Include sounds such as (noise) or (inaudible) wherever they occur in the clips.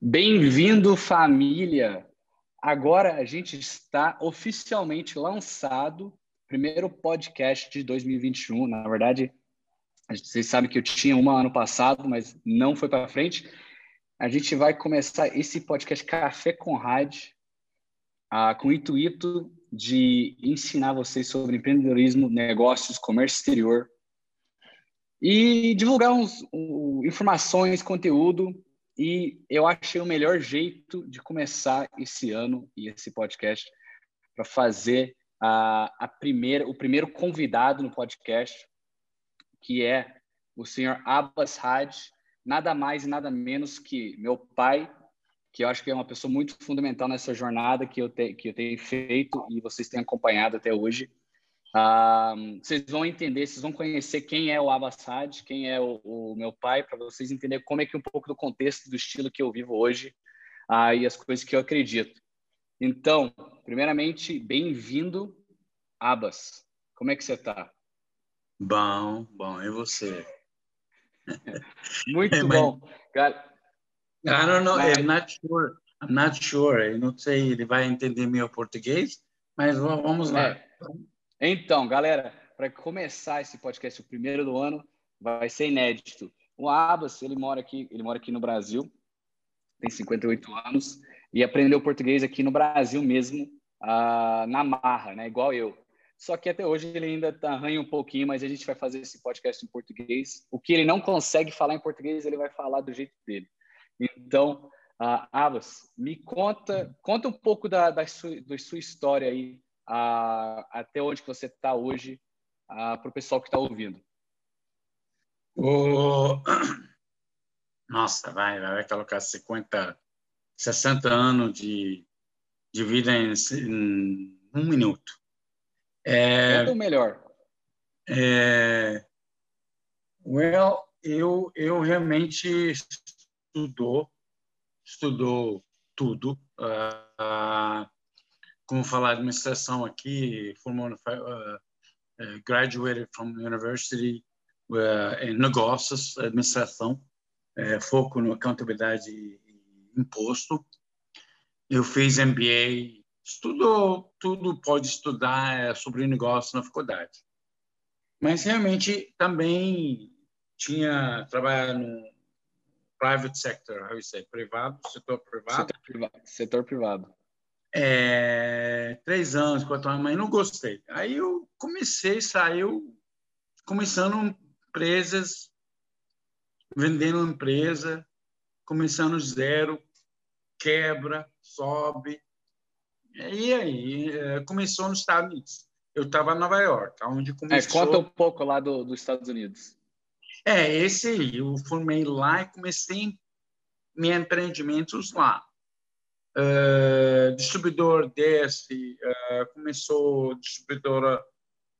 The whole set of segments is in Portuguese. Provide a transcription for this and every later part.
Bem-vindo, família! Agora a gente está oficialmente lançado, primeiro podcast de 2021. Na verdade, vocês sabem que eu tinha uma ano passado, mas não foi para frente. A gente vai começar esse podcast Café com Rádio, ah, com o intuito de ensinar vocês sobre empreendedorismo, negócios, comércio exterior e divulgar uns, um, informações, conteúdo e eu achei o melhor jeito de começar esse ano e esse podcast para fazer a, a primeira, o primeiro convidado no podcast, que é o senhor Abbas Haj, nada mais e nada menos que meu pai, que eu acho que é uma pessoa muito fundamental nessa jornada que eu, te, que eu tenho feito e vocês têm acompanhado até hoje. Ah, vocês vão entender, vocês vão conhecer quem é o Abassad, quem é o, o meu pai, para vocês entenderem como é que um pouco do contexto do estilo que eu vivo hoje ah, e as coisas que eu acredito. Então, primeiramente, bem-vindo, Abas. Como é que você está? Bom, bom. E você? (laughs) Muito é, bom. Cara, I don't know. Mas... I'm not sure. I'm not sure. Eu não sei, ele vai entender meu português, mas vamos lá. É. Então, galera, para começar esse podcast, o primeiro do ano, vai ser inédito. O Abbas, ele mora aqui, ele mora aqui no Brasil, tem 58 anos e aprendeu português aqui no Brasil mesmo, uh, na marra, né? Igual eu. Só que até hoje ele ainda tá, arranha um pouquinho, mas a gente vai fazer esse podcast em português. O que ele não consegue falar em português, ele vai falar do jeito dele. Então, uh, Abbas, me conta, conta um pouco da, da, sua, da sua história aí até onde que você está hoje para o pessoal que está ouvindo? (clears throat) Nossa, vai, vai colocar 50, 60 anos de, de vida em, em um minuto. É, é o melhor. É, well, eu, eu realmente estudou, estudou tudo. Uh, como falar administração aqui, formou, uh, uh, graduated from university uh, em negócios, administração, uh, foco no contabilidade e imposto. Eu fiz MBA, estudou tudo, pode estudar sobre negócio na faculdade. Mas realmente também tinha trabalhado no private sector, you say, privado, setor privado. Setor privado. Setor privado é, três anos, quatro anos, mas não gostei. Aí eu comecei, saiu começando empresas, vendendo empresa, começando zero, quebra, sobe. E aí, é, começou nos Estados Unidos. Eu estava em Nova York, onde começou... É, conta um pouco lá do, dos Estados Unidos. É, esse. Eu formei lá e comecei meus empreendimentos lá. Uh, distribuidor desse, uh, começou distribuidora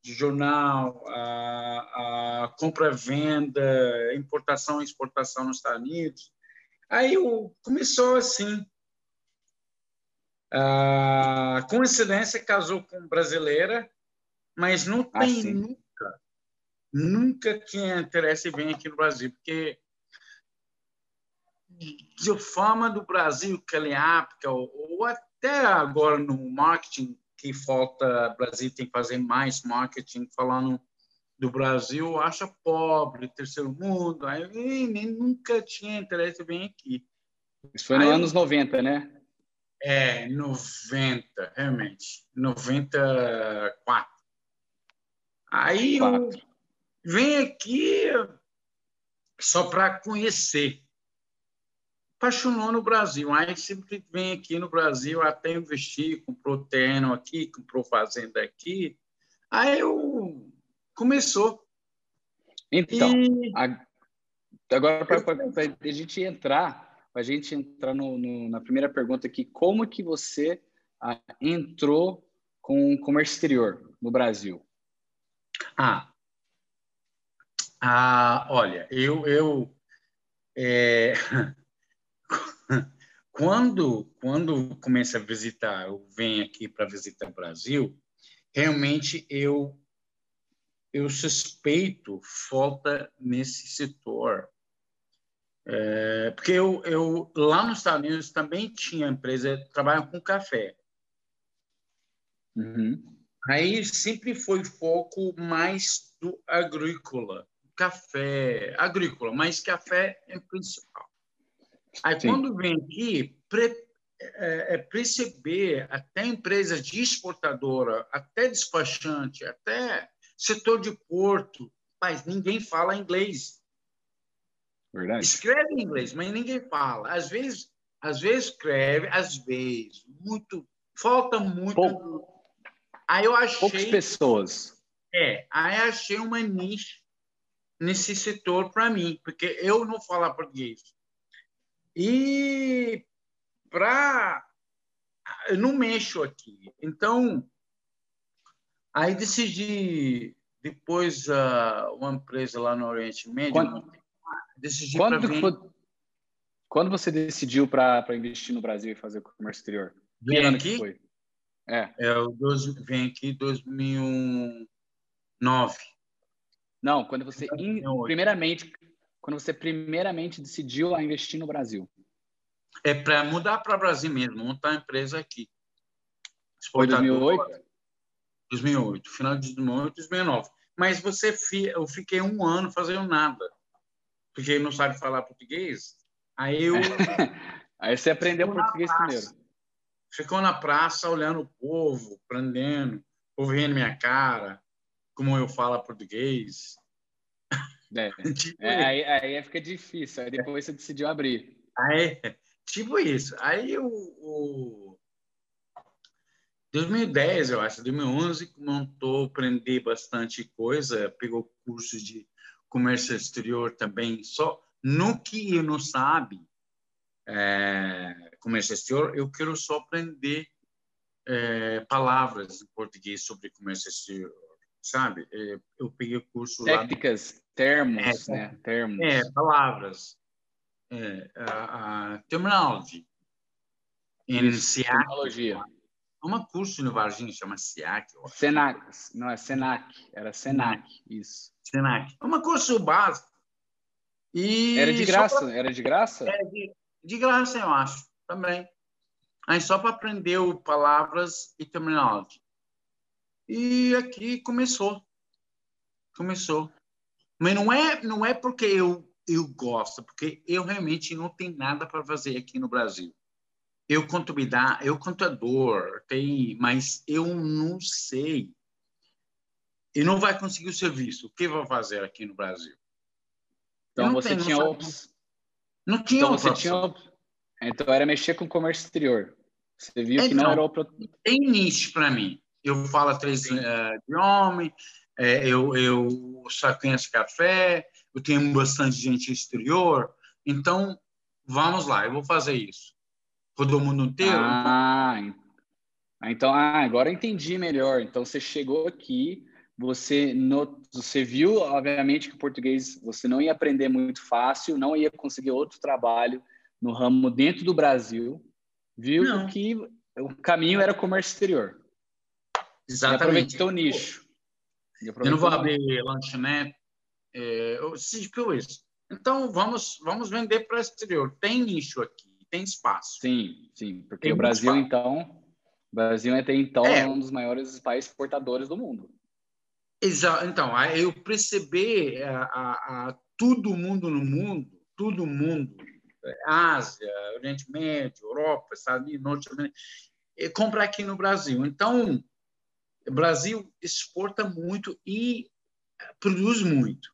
de jornal, a, a compra-venda, importação e exportação nos Estados Unidos. Aí o, começou assim. A coincidência casou com brasileira, mas não tem assim. nunca, nunca tinha interesse em vir aqui no Brasil, porque de fama do Brasil, aquela época, ou, ou até agora no marketing, que falta, o Brasil tem que fazer mais marketing falando do Brasil, acha pobre, terceiro mundo, aí nem, nunca tinha interesse bem aqui. Isso foi nos anos 90, né? É, 90, realmente. 94. Aí eu venho aqui só para conhecer apaixonou no Brasil. Aí sempre vem aqui no Brasil, até investir, comprou terreno aqui, comprou fazenda aqui. Aí eu começou. Então, e... agora para a gente entrar, para a gente entrar no, no, na primeira pergunta aqui, como que você ah, entrou com o comércio exterior no Brasil? Ah, ah olha, eu, eu é, (laughs) quando quando começa a visitar, eu venho aqui para visitar o Brasil, realmente eu eu suspeito falta nesse setor. É, porque eu, eu, lá nos Estados Unidos, também tinha empresa que trabalha com café. Uhum. Aí sempre foi foco mais do agrícola, café, agrícola, mas café é principal. Aí Sim. quando vem aqui, pre, é, é perceber até empresas de exportadora, até despachante, até setor de porto, mas ninguém fala inglês. Verdade. Escreve em inglês, mas ninguém fala. Às vezes, às vezes escreve, às vezes muito, falta muito. Pou... Aí eu achei. Poucas pessoas. É, aí achei uma niche nesse setor para mim, porque eu não falo português. E para eu não mexo aqui. Então, aí decidi depois uh, uma empresa lá no Oriente Médio quando, decidi quando, vir... quando você decidiu para investir no Brasil e fazer comércio exterior? Vem aqui? foi? É. é o 12, vem aqui 2009. Não, quando você in, primeiramente quando você primeiramente decidiu a investir no Brasil? É para mudar para o Brasil mesmo, montar a empresa aqui. Foi 2008? 2008, final de 2008, 2009. Mas você, eu fiquei um ano fazendo nada, porque não sabe falar português. Aí eu. (laughs) Aí você aprendeu português primeiro. Ficou na praça olhando o povo, aprendendo, o povo rindo minha cara, como eu falo português. É, (laughs) tipo é, aí, aí fica difícil, aí depois você decidiu abrir. Aí, tipo isso. Aí o, o 2010, eu acho, 2011, montou, aprender bastante coisa, pegou curso de comércio exterior também. Só no que eu não sabe é, comércio exterior, eu quero só aprender é, palavras em português sobre comércio exterior, sabe? É, eu peguei o curso técnicas, termos, é, né? Termos. É, palavras, é, a, a terminology, em Tecnologia. Uma curso no Varginha chama SEAC. Senac, não é Senac, era Senac, isso. Senac. É uma curso básico. E era de graça, pra... era de graça? É de, de graça, eu acho, também. Aí só para aprender palavras e terminologia. E aqui começou. Começou. Mas não é, não é porque eu, eu gosto, porque eu realmente não tenho nada para fazer aqui no Brasil. Eu contabilidade, eu contador, tem, mas eu não sei. E não vai conseguir o serviço. O que vou fazer aqui no Brasil? Então você tenho, tinha opção. Não tinha então, você tinha op... Então era mexer com comércio exterior. Você viu então, que não então, era o Tem nicho para mim. Eu falo três uh, idiomas, é, eu, eu só conheço café, eu tenho bastante gente exterior. Então, vamos lá, eu vou fazer isso todo mundo inteiro. Ah, então ah, agora eu entendi melhor. Então você chegou aqui, você no, você viu, obviamente, que o português você não ia aprender muito fácil, não ia conseguir outro trabalho no ramo dentro do Brasil, viu não. que o caminho era comércio exterior. Exatamente. E aproveitou o nicho. Eu não vou abrir lanchonete. É, eu, isso. Então vamos vamos vender para o exterior. Tem nicho aqui tem espaço. Sim, sim, porque tem o Brasil, espaço. então, o Brasil até então é um dos maiores países exportadores do mundo. Exato. Então, eu perceber a, a, a todo mundo no mundo, todo mundo, Ásia, Oriente Médio, Europa, Estados Unidos, Norte América, comprar aqui no Brasil. Então, o Brasil exporta muito e produz muito.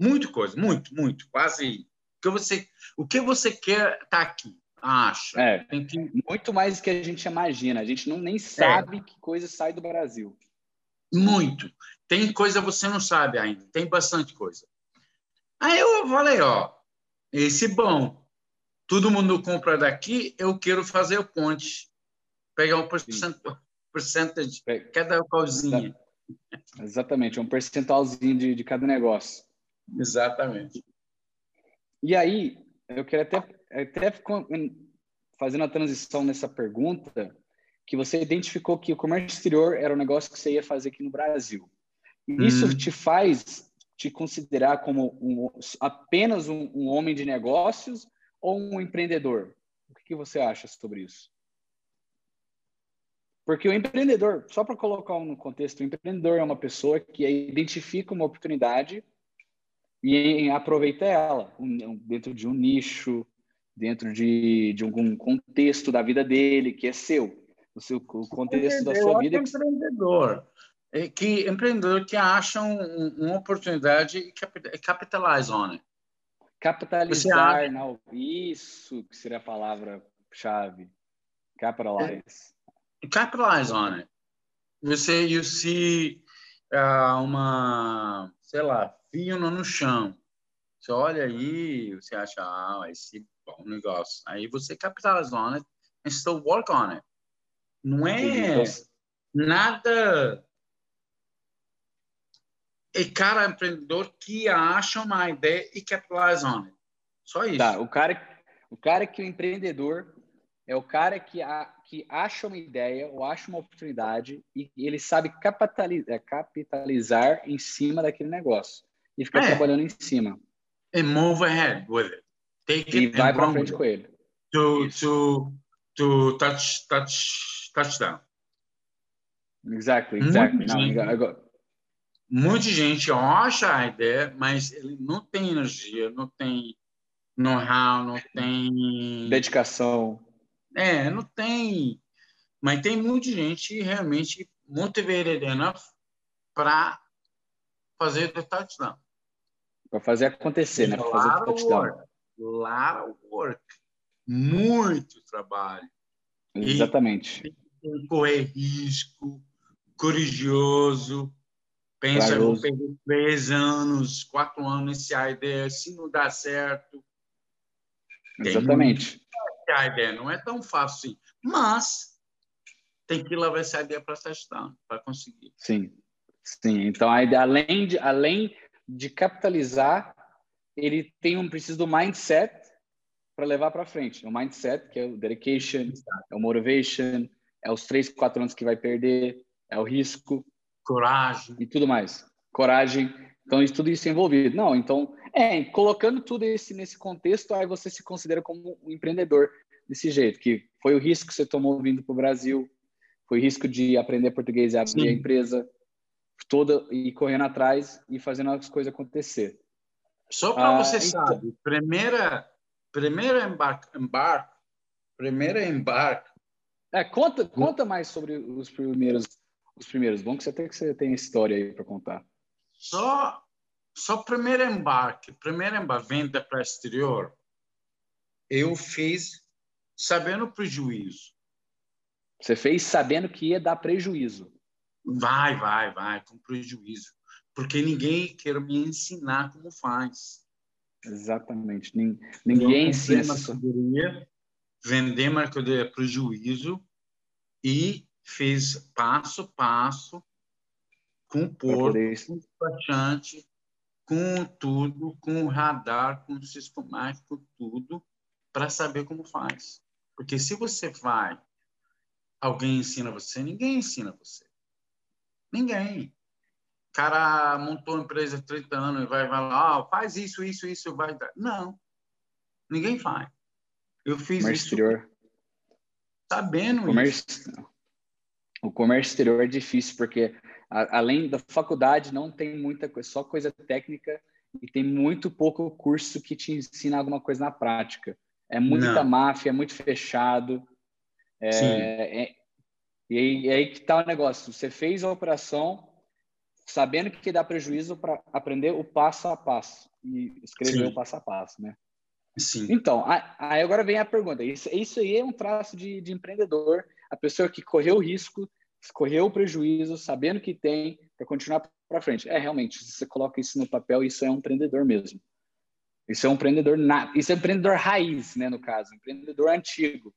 Muito coisa, muito, muito, quase. O que você, o que você quer está aqui. Acho. É, que... muito mais do que a gente imagina. A gente não nem sabe é. que coisa sai do Brasil. Muito. Tem coisa você não sabe ainda. Tem bastante coisa. Aí eu falei, ó, esse bom. Todo mundo compra daqui, eu quero fazer o ponte. Pegar um percentual, de cada coisinha. Exatamente, um percentualzinho de, de cada negócio. Exatamente. E aí, eu queria até até fazendo a transição nessa pergunta, que você identificou que o comércio exterior era um negócio que você ia fazer aqui no Brasil. Isso hum. te faz te considerar como um, apenas um, um, homem de negócios ou um empreendedor? O que, que você acha sobre isso? Porque o empreendedor, só para colocar no contexto, o empreendedor é uma pessoa que identifica uma oportunidade e aproveita ela dentro de um nicho, dentro de, de algum contexto da vida dele que é seu, o seu o contexto da sua vida. É empreendedor, é que empreendedor que acha um, uma oportunidade e capitalize on it. Capitalizar, não, isso que seria a palavra chave. Capitalize. Capitalize on it. Você, you see uh, uma, sei lá, fio no chão. Você olha aí, você acha, ah, esse bom negócio. Aí você capitalize on it and still work on it. Não é nada é cara empreendedor que acha uma ideia e capitalize on it. Só isso. Tá, o cara, o cara que é o empreendedor é o cara que, a, que acha uma ideia ou acha uma oportunidade e ele sabe capitalizar, é, capitalizar em cima daquele negócio e ficar é. trabalhando em cima. And move ahead with it. Take e vai para frente com ele. To, to, to touch, touch, touchdown. Exactly, exactly. Muita gente acha a ideia, mas ele não tem energia, não tem know-how, não tem dedicação. É, não tem. Mas tem muita gente realmente enough para fazer o touchdown. Para fazer acontecer, né? Para fazer o touchdown. Of work. Muito trabalho. Exatamente. E correr risco, corajoso, Pensa, eu vou perder três anos, quatro anos nesse ideia, se não dá certo. Exatamente. A ideia não é tão fácil assim, mas tem que levar essa ideia para testar, para conseguir. Sim, sim. Então, além de, além de capitalizar, ele tem um preciso do mindset para levar para frente. O mindset, que é o dedication, é o motivation, é os três, quatro anos que vai perder, é o risco coragem e tudo mais. Coragem. Então, tudo isso é envolvido. Não, então, é, colocando tudo esse nesse contexto, aí você se considera como um empreendedor desse jeito, que foi o risco que você tomou vindo para o Brasil, foi o risco de aprender português e abrir Sim. a empresa toda e correndo atrás e fazendo as coisas acontecer. Só para ah, você então... saber, primeira primeira embarque, embarque primeira embarque. É, conta conta mais sobre os primeiros os primeiros. Bom que você tem que você tem história aí para contar. Só só primeiro embarque, primeiro embarque, venda para exterior, eu fiz sabendo prejuízo. Você fez sabendo que ia dar prejuízo. Vai, vai, vai, com prejuízo. Porque ninguém quer me ensinar como faz. Exatamente. Ninguém ensina. Mercadoria, vender mercadoria prejuízo e fez passo a passo, com o porto, com o despachante, com tudo, com o radar, com o sistemático, tudo, para saber como faz. Porque se você vai, alguém ensina você, ninguém ensina você. Ninguém. O cara montou uma empresa há 30 anos e vai, vai lá, oh, faz isso, isso, isso, vai dar. Não. Ninguém faz. Eu fiz Comércio isso exterior. sabendo Comércio... isso o comércio exterior é difícil porque a, além da faculdade não tem muita coisa, só coisa técnica e tem muito pouco curso que te ensina alguma coisa na prática. É muita não. máfia, é muito fechado. É, Sim. É, e, aí, aí que tá o negócio. Você fez a operação sabendo que dá prejuízo para aprender o passo a passo e escrever Sim. o passo a passo, né? Sim. Então, aí agora vem a pergunta. Isso, isso aí é um traço de, de empreendedor a pessoa que correu o risco, correu o prejuízo, sabendo que tem, para continuar para frente. É, realmente, se você coloca isso no papel, isso é um empreendedor mesmo. Isso é um empreendedor, isso é um empreendedor raiz, né, no caso, empreendedor antigo.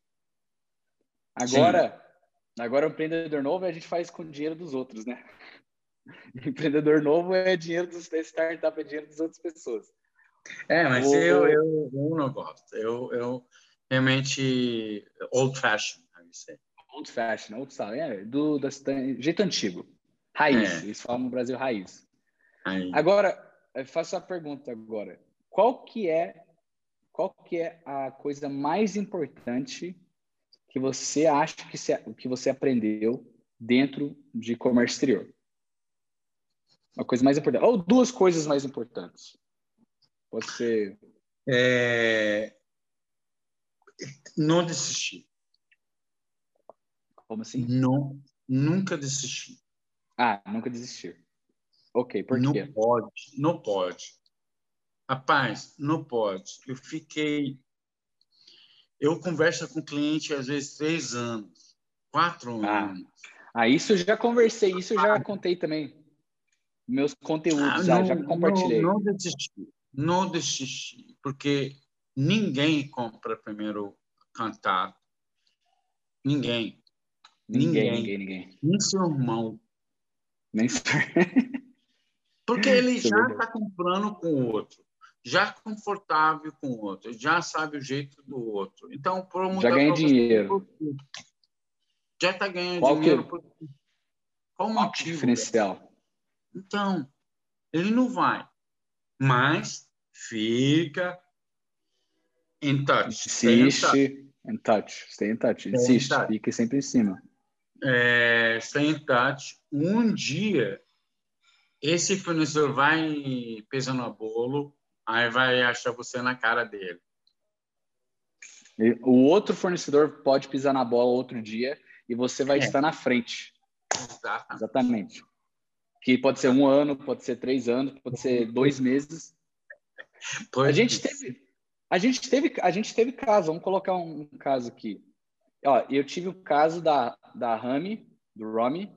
Agora, Sim. agora o empreendedor novo a gente faz com o dinheiro dos outros, né? (laughs) empreendedor novo é dinheiro dos startup, é dinheiro das outras pessoas. É, mas eu, eu, eu não gosto. Eu, eu realmente old would say old fashion, old style, é, do, jeito antigo. Raiz, é. eles falam no Brasil raiz. Aí. Agora, faço a pergunta agora. Qual que é qual que é a coisa mais importante que você acha que, se, que você aprendeu dentro de comércio exterior? Uma coisa mais importante. Ou duas coisas mais importantes. Pode ser. É... Não desistir. Como assim? Não, nunca desistir. Ah, nunca desistir. Ok, por não quê? Pode, não pode. Rapaz, não pode. Eu fiquei. Eu converso com cliente às vezes três anos, quatro ah. anos. Ah, isso eu já conversei, isso eu já contei também. Meus conteúdos, ah, não, já compartilhei. Não, não desistir, não desistir, porque ninguém compra primeiro cantar. Ninguém. Ninguém, ninguém, ninguém. Nem seu irmão. Nem seu... (laughs) Porque ele Isso já está comprando com o outro, já confortável com o outro, já sabe o jeito do outro. Então, por já ganha dinheiro. Já está ganhando Qual dinheiro. Que... Por... Qual o motivo? Diferencial. Então, ele não vai. Mas fica em touch. Insiste em touch. Stay in touch. Insiste. Fique sempre em cima. É, stay in touch. Um dia esse fornecedor vai pesando a bolo, aí vai achar você na cara dele. O outro fornecedor pode pisar na bola outro dia e você vai é. estar na frente. Exatamente. Exatamente. Que pode ser um ano, pode ser três anos, pode ser dois meses. a gente teve, a gente teve, a gente teve caso. Vamos colocar um caso aqui. Ó, eu tive o caso da da Rami, do Rami,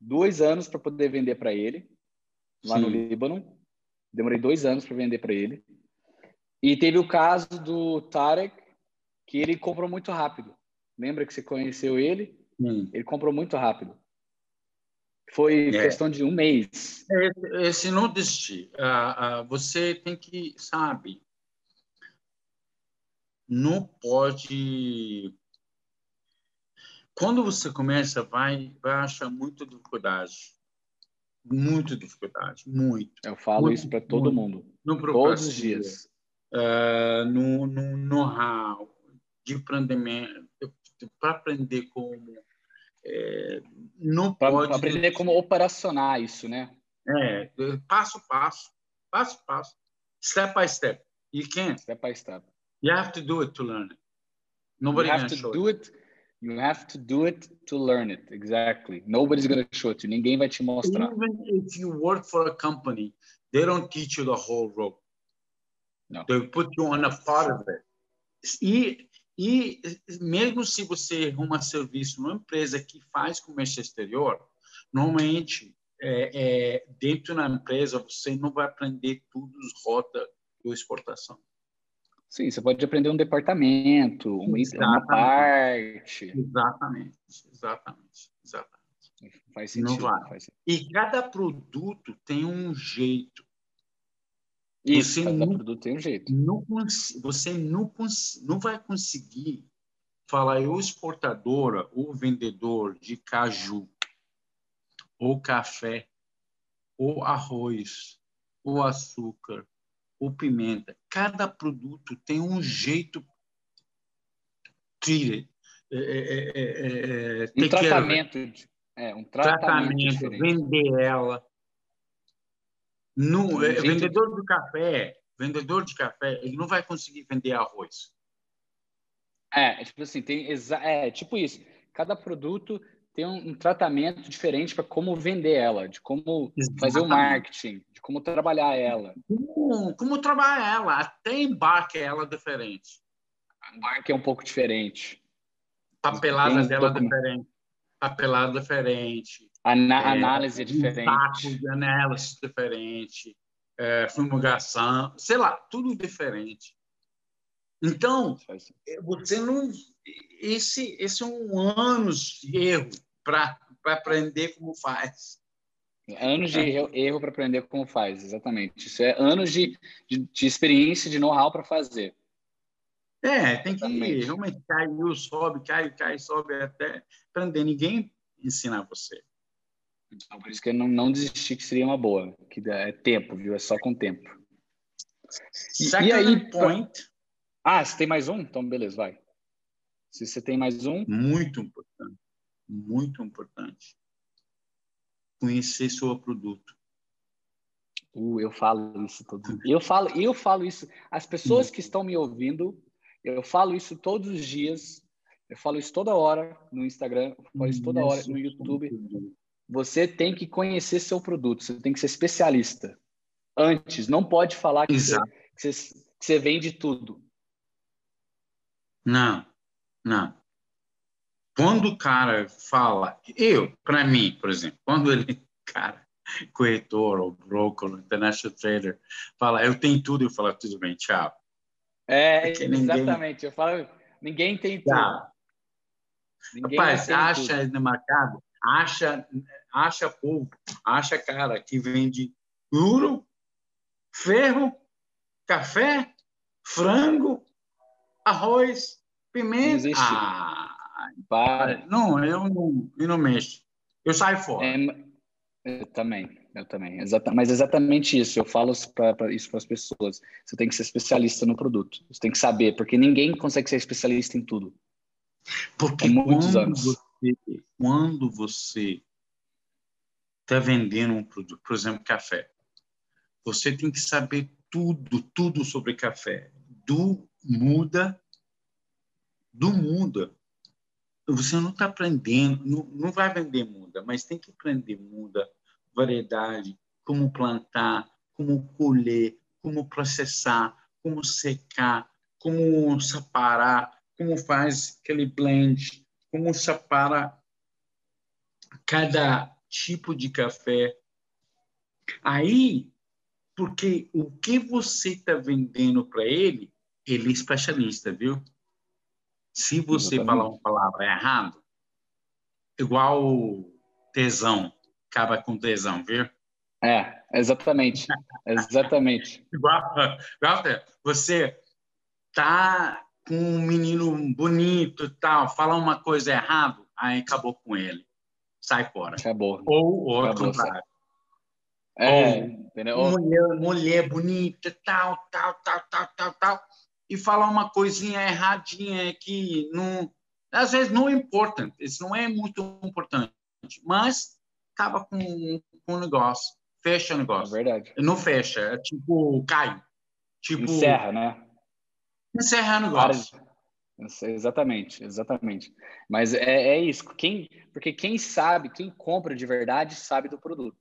dois anos para poder vender para ele lá Sim. no Líbano. Demorei dois anos para vender para ele. E teve o caso do Tarek, que ele comprou muito rápido. Lembra que você conheceu ele? Sim. Ele comprou muito rápido. Foi é. questão de um mês. Esse, esse não desistir. Uh, uh, você tem que, sabe, não pode. Quando você começa, vai, vai achar muita dificuldade. Muito dificuldade, muito. Eu falo muito, isso para todo mundo. Todos os dias. Uh, no know-how de aprendimento, para aprender como. É, não pra, pode. aprender como operacionar isso, né? É, passo a passo, passo a passo, step by step. You can't. Step by step. You have to do it to learn it. Nobody you have to do it. it You have to do it to learn it. Exactly. Nobody's going to show it to you. Ninguém vai te mostrar. Even if you work for a company, they don't teach you the whole rope. No. They put you on a part of it. E, e mesmo se você arruma serviço numa empresa que faz comércio exterior, normalmente é, é, dentro da empresa você não vai aprender tudo os rota de exportação. Sim, você pode aprender um departamento, uma, uma parte. Exatamente, exatamente, exatamente. Faz sentido. Faz sentido. E cada produto tem um jeito. Isso, você cada não, produto tem um jeito. Não, você não, não vai conseguir falar, eu exportadora ou vendedor de caju, ou café, ou arroz, ou açúcar, ou pimenta. Cada produto tem um jeito tire, é, é, é, é um tratamento, é, um tratamento, tratamento vender ela. No, um vendedor de café, vendedor de café, ele não vai conseguir vender arroz. É, tipo assim, tem é tipo isso. Cada produto tem um, um tratamento diferente para como vender ela, de como Exatamente. fazer o marketing, como trabalhar ela. Como, como trabalhar ela, até embarque ela diferente. Embarque é um pouco diferente. Papelada tem dela documento. diferente. Papelada diferente. Ana é, análise é diferente. de análise diferente. É, fumigação, sei lá, tudo diferente. Então, você não esse, esse é um anos de erro para aprender como faz. Anos de erro para aprender como faz, exatamente. Isso é anos de, de, de experiência, de know-how para fazer. É, tem que exatamente. realmente caiu, sobe, cai, cai, sobe até aprender. Ninguém ensina você. Então, por isso que eu não, não desisti que seria uma boa. Que é tempo, viu? É só com tempo. E, e aí, point. Ah, você tem mais um? Então, beleza, vai. Se você tem mais um. Muito importante. Muito importante. Conhecer seu produto. Uh, eu falo isso todo. Eu falo, eu falo isso. As pessoas que estão me ouvindo, eu falo isso todos os dias. Eu falo isso toda hora no Instagram, eu falo isso toda hora no YouTube. Você tem que conhecer seu produto, você tem que ser especialista. Antes, não pode falar que, você, que, você, que você vende tudo. Não, não. Quando o cara fala, eu, para mim, por exemplo, (laughs) quando ele, cara, corretor ou broker, international trader, fala, eu tenho tudo, eu falo, tudo bem, tchau. É, exatamente. Ninguém... Eu falo, ninguém tem tudo. Tchau. Ninguém Rapaz, acha tudo. no mercado, acha, acha povo, acha cara que vende ouro, ferro, café, frango, arroz, pimenta. Não ah, para. Não, eu não, eu não mexo. Eu saio fora. É, eu também, eu também. Exata, mas exatamente isso. Eu falo para isso para as pessoas. Você tem que ser especialista no produto. Você tem que saber, porque ninguém consegue ser especialista em tudo. Porque muitos anos. Você, quando você está vendendo um produto, por exemplo, café, você tem que saber tudo, tudo sobre café, do muda, do muda. Você não está aprendendo, não, não vai vender muda, mas tem que aprender muda, variedade, como plantar, como colher, como processar, como secar, como separar, como faz aquele blend, como separa cada tipo de café. Aí, porque o que você está vendendo para ele, ele é especialista, viu? Se você Exatamente. falar uma palavra errada, igual tesão, acaba com tesão, viu? É, exatamente. exatamente. (laughs) igual, igual, você tá com um menino bonito tal, fala uma coisa errada, aí acabou com ele. Sai fora. Acabou. Ou o outro contrário. É, Ou mulher, mulher bonita, tal, tal, tal, tal, tal, tal, e falar uma coisinha erradinha que não, às vezes não é importante, isso não é muito importante, mas acaba com, com o negócio, fecha o negócio. É verdade. Não fecha, é tipo, cai. Tipo, Encerra, né? Encerrar o negócio. Exatamente, exatamente. Mas é, é isso. Quem, porque quem sabe, quem compra de verdade, sabe do produto.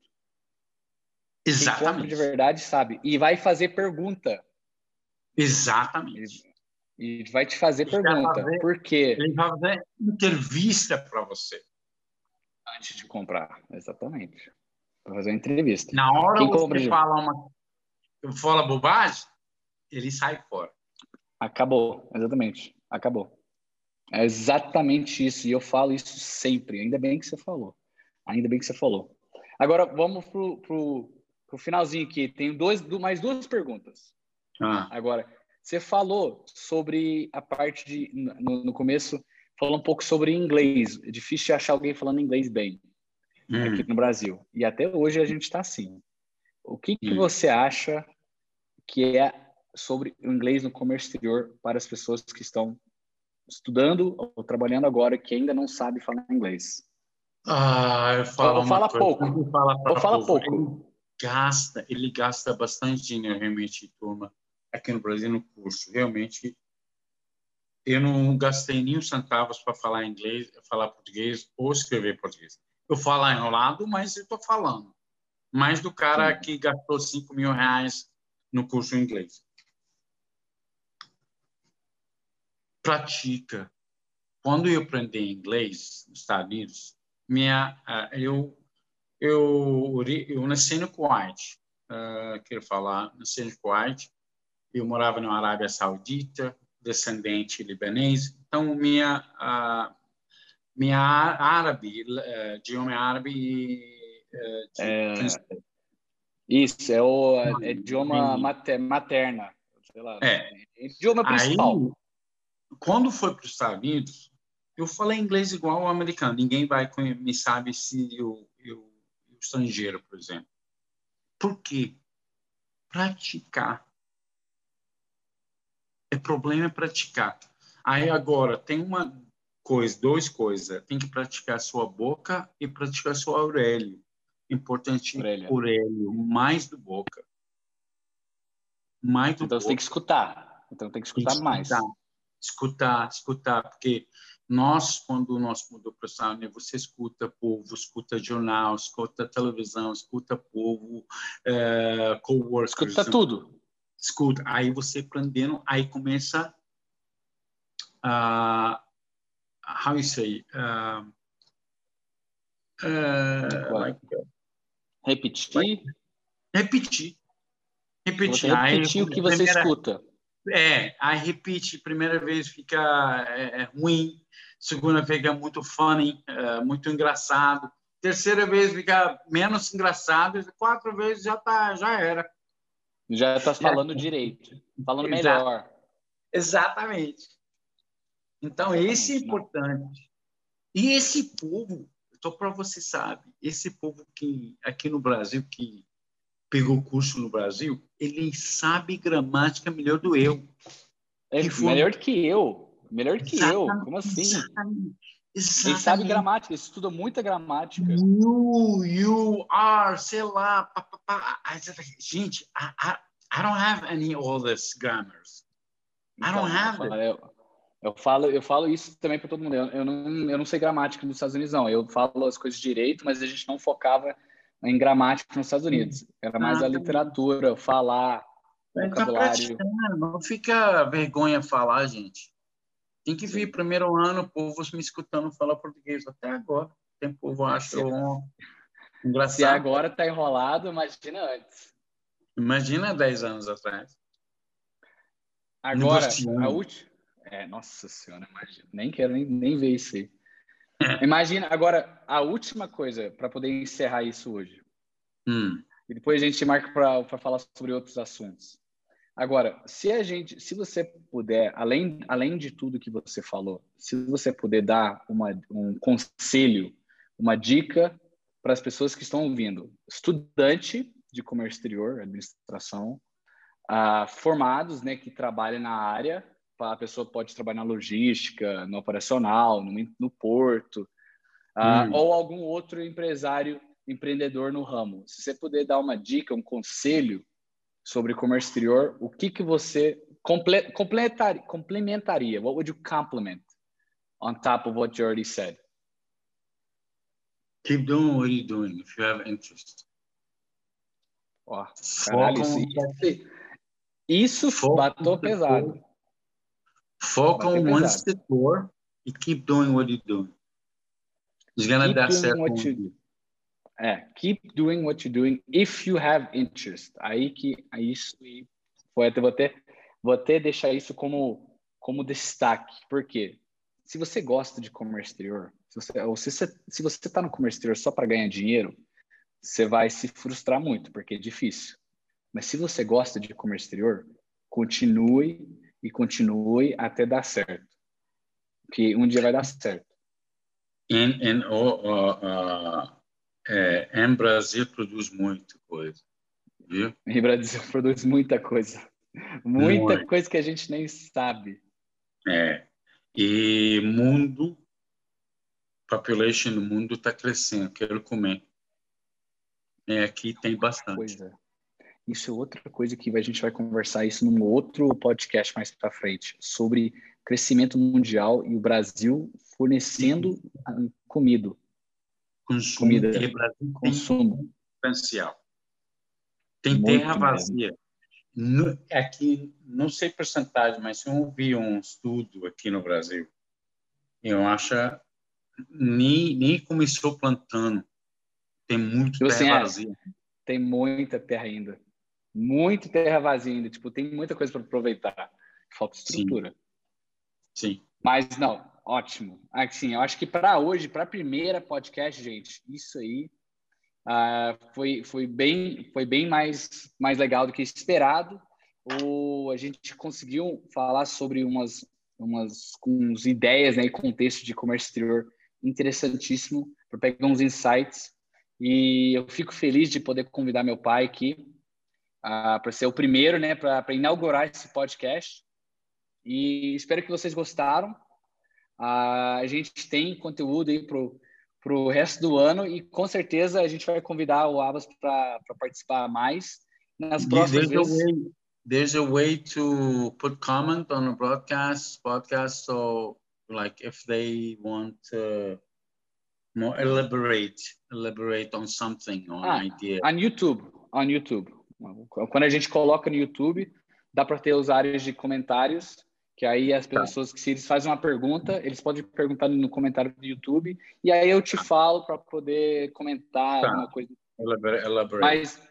Exatamente. Quem compra de verdade sabe. E vai fazer pergunta. Exatamente. E, e vai te fazer ele pergunta. Fazer, por quê? Ele vai fazer entrevista para você. Antes de comprar. Exatamente. Vai fazer uma entrevista. Na hora que você de... fala uma fala bobagem, ele sai fora. Acabou, exatamente. Acabou. É exatamente isso. E eu falo isso sempre. Ainda bem que você falou. Ainda bem que você falou. Agora, vamos pro, pro, pro finalzinho aqui. Tem dois, mais duas perguntas. Ah. Agora, você falou sobre a parte de. No, no, começo, falou um pouco sobre inglês. É difícil achar alguém falando inglês bem hum. aqui no Brasil. E até hoje a gente está assim. O que, que hum. você acha que é sobre o inglês no comércio exterior para as pessoas que estão estudando ou trabalhando agora que ainda não sabe falar inglês? Ah, eu falo ou fala pouco. Fala ou fala pouco. Ele gasta, ele gasta bastante dinheiro realmente, turma, aqui no Brasil no curso. Realmente, eu não gastei nem um centavos para falar inglês, falar português ou escrever português. Eu falo enrolado, mas eu estou falando. Mais do cara que gastou 5 mil reais no curso inglês. pratica. Quando eu aprendi inglês nos Estados Unidos, minha, uh, eu, eu, eu nasci no Kuwait, uh, quero falar, nasci no Kuwait, eu morava na Arábia Saudita, descendente libanês, então minha, minha árabe, uh, idioma árabe... Uh, é, isso, é o é idioma materna, sei lá, é. idioma principal. Aí, quando foi para os Estados Unidos, eu falei inglês igual ao americano. Ninguém vai me sabe se eu, eu, estrangeiro, por exemplo. Por quê? Praticar. É problema é praticar. Aí agora tem uma coisa, duas coisas. Tem que praticar sua boca e praticar sua Aurélio. Importante Aurélio, Aurélio mais do boca. Mais do então boca. você tem que escutar. Então tem que escutar, tem que mais. Escutar, escutar, porque nós, quando nós mudamos para o Saúde, você escuta povo, escuta jornal, escuta televisão, escuta povo, uh, coworkers. Escuta tudo. Escuta. Aí você aprendendo, aí começa a... Uh, how you say? Uh, uh, like, repetir. repetir. Repetir. Você repetir aí, o que você primeira, escuta. É, aí repite, primeira vez fica é, é ruim, segunda vez fica muito funny, é, muito engraçado, terceira vez fica menos engraçado, quatro vezes já tá, já era. Já está falando direito, falando melhor. Exatamente. Então, esse é importante. E esse povo, só para você sabe, esse povo que aqui no Brasil que pegou curso no Brasil, ele sabe gramática melhor do eu. É melhor que eu. Melhor que exatamente, eu. Como assim? Exatamente. Exatamente. Ele sabe gramática, ele estuda muita gramática. You, you are, sei lá. Pá. Gente, I, I, I don't have any all this grammars. I don't então, have it. Eu, eu, falo, eu falo isso também para todo mundo. Eu, eu, não, eu não sei gramática nos Estados Unidos, não. Eu falo as coisas direito, mas a gente não focava em gramática nos Estados Unidos. Era mais ah, a literatura, falar, tá vocabulário. não fica vergonha falar, gente. Tem que vir primeiro ano, o povo me escutando falar português até agora. Tem povo acha engraçado. Se agora tá enrolado, imagina antes. Imagina 10 anos atrás. Agora, a última. É, nossa senhora, imagina. Nem quero nem, nem ver isso aí. Imagina, agora, a última coisa para poder encerrar isso hoje. Hum. E depois a gente marca para falar sobre outros assuntos. Agora, se a gente, se você puder, além, além de tudo que você falou, se você puder dar uma, um conselho, uma dica para as pessoas que estão ouvindo, estudante de comércio exterior, administração, uh, formados, né, que trabalham na área a pessoa pode trabalhar na logística, no operacional, no, no porto, uh, ou algum outro empresário, empreendedor no ramo. Se você puder dar uma dica, um conselho sobre comércio exterior, o que, que você comple complementaria, complementaria? What would you complement on top of what you already said? Keep doing what you're doing if you have interest. Ó, caralho, isso, isso bateu pesado. Foca em um setor e keep doing what you're doing. It's gonna keep dar certo. É, keep doing what you're doing if you have interest. Aí que aí isso foi até vou até vou até deixar isso como como destaque, porque se você gosta de comércio exterior, se você ou se você se você está no comércio exterior só para ganhar dinheiro, você vai se frustrar muito, porque é difícil. Mas se você gosta de comércio exterior, continue e continue até dar certo. Que um dia vai dar certo. Em, em, oh, oh, uh, é, em Brasil produz muita coisa, viu? Em Brasil produz muita coisa. Muita Muito. coisa que a gente nem sabe. É. E mundo, population do mundo está crescendo, quero comer. É, aqui tem bastante. Coisa. Isso é outra coisa que a gente vai conversar isso num outro podcast mais para frente, sobre crescimento mundial e o Brasil fornecendo comida. Consumo, comida, Brasil consumo. potencial. Tem Muito terra vazia. No, aqui, não sei porcentagem, mas eu vi um estudo aqui no Brasil. Eu acho nem, nem começou plantando. Tem muito tipo terra assim, é, vazia. tem muita terra ainda muito terra vazia ainda, tipo, tem muita coisa para aproveitar. Falta estrutura. Sim. Sim. Mas não, ótimo. Assim, eu acho que para hoje, para a primeira podcast, gente, isso aí uh, foi, foi bem, foi bem mais, mais legal do que esperado. O, a gente conseguiu falar sobre umas, umas uns ideias né, e contexto de comércio exterior interessantíssimo para pegar uns insights E eu fico feliz de poder convidar meu pai aqui uh, para ser o primeiro, né, para inaugurar esse podcast. E espero que vocês gostaram. A gente tem conteúdo aí para o resto do ano e com certeza a gente vai convidar o Abas para participar mais nas próximas there's vezes. A way, there's a way to put comment on a broadcast podcast, so like if they want to more elaborate, elaborate on something, on ah, idea. On YouTube, on YouTube. Quando a gente coloca no YouTube, dá para ter os áreas de comentários, que aí as tá. pessoas que se eles fazem uma pergunta, eles podem perguntar no comentário do YouTube, e aí eu te falo para poder comentar tá. alguma coisa. Elaborate. Mas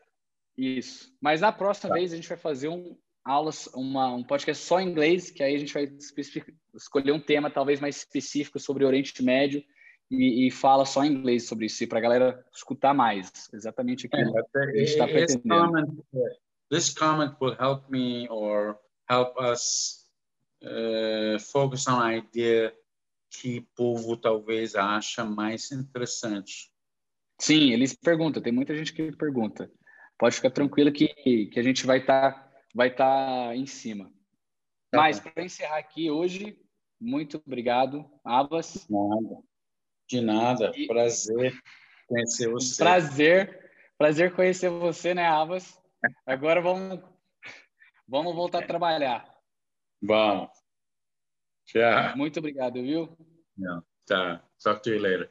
isso. Mas na próxima tá. vez a gente vai fazer um aulas, uma, um podcast só em inglês, que aí a gente vai escolher um tema talvez mais específico sobre Oriente Médio e, e fala só em inglês sobre isso, para a galera escutar mais. Exatamente aquilo é, que a gente está pretendendo. This comment will help me or help us uh, focus on idea que o povo talvez acha mais interessante. Sim, eles perguntam, tem muita gente que pergunta. Pode ficar tranquilo que, que a gente vai estar tá, vai tá em cima. Tá Mas, para encerrar aqui hoje, muito obrigado, Abas. Nada. De nada, e... prazer conhecer você. Prazer, prazer conhecer você, né, Abas? (laughs) Agora vamos, vamos voltar a trabalhar. Bom. Tchau. Muito obrigado, viu? Não, tá. Talk to you later.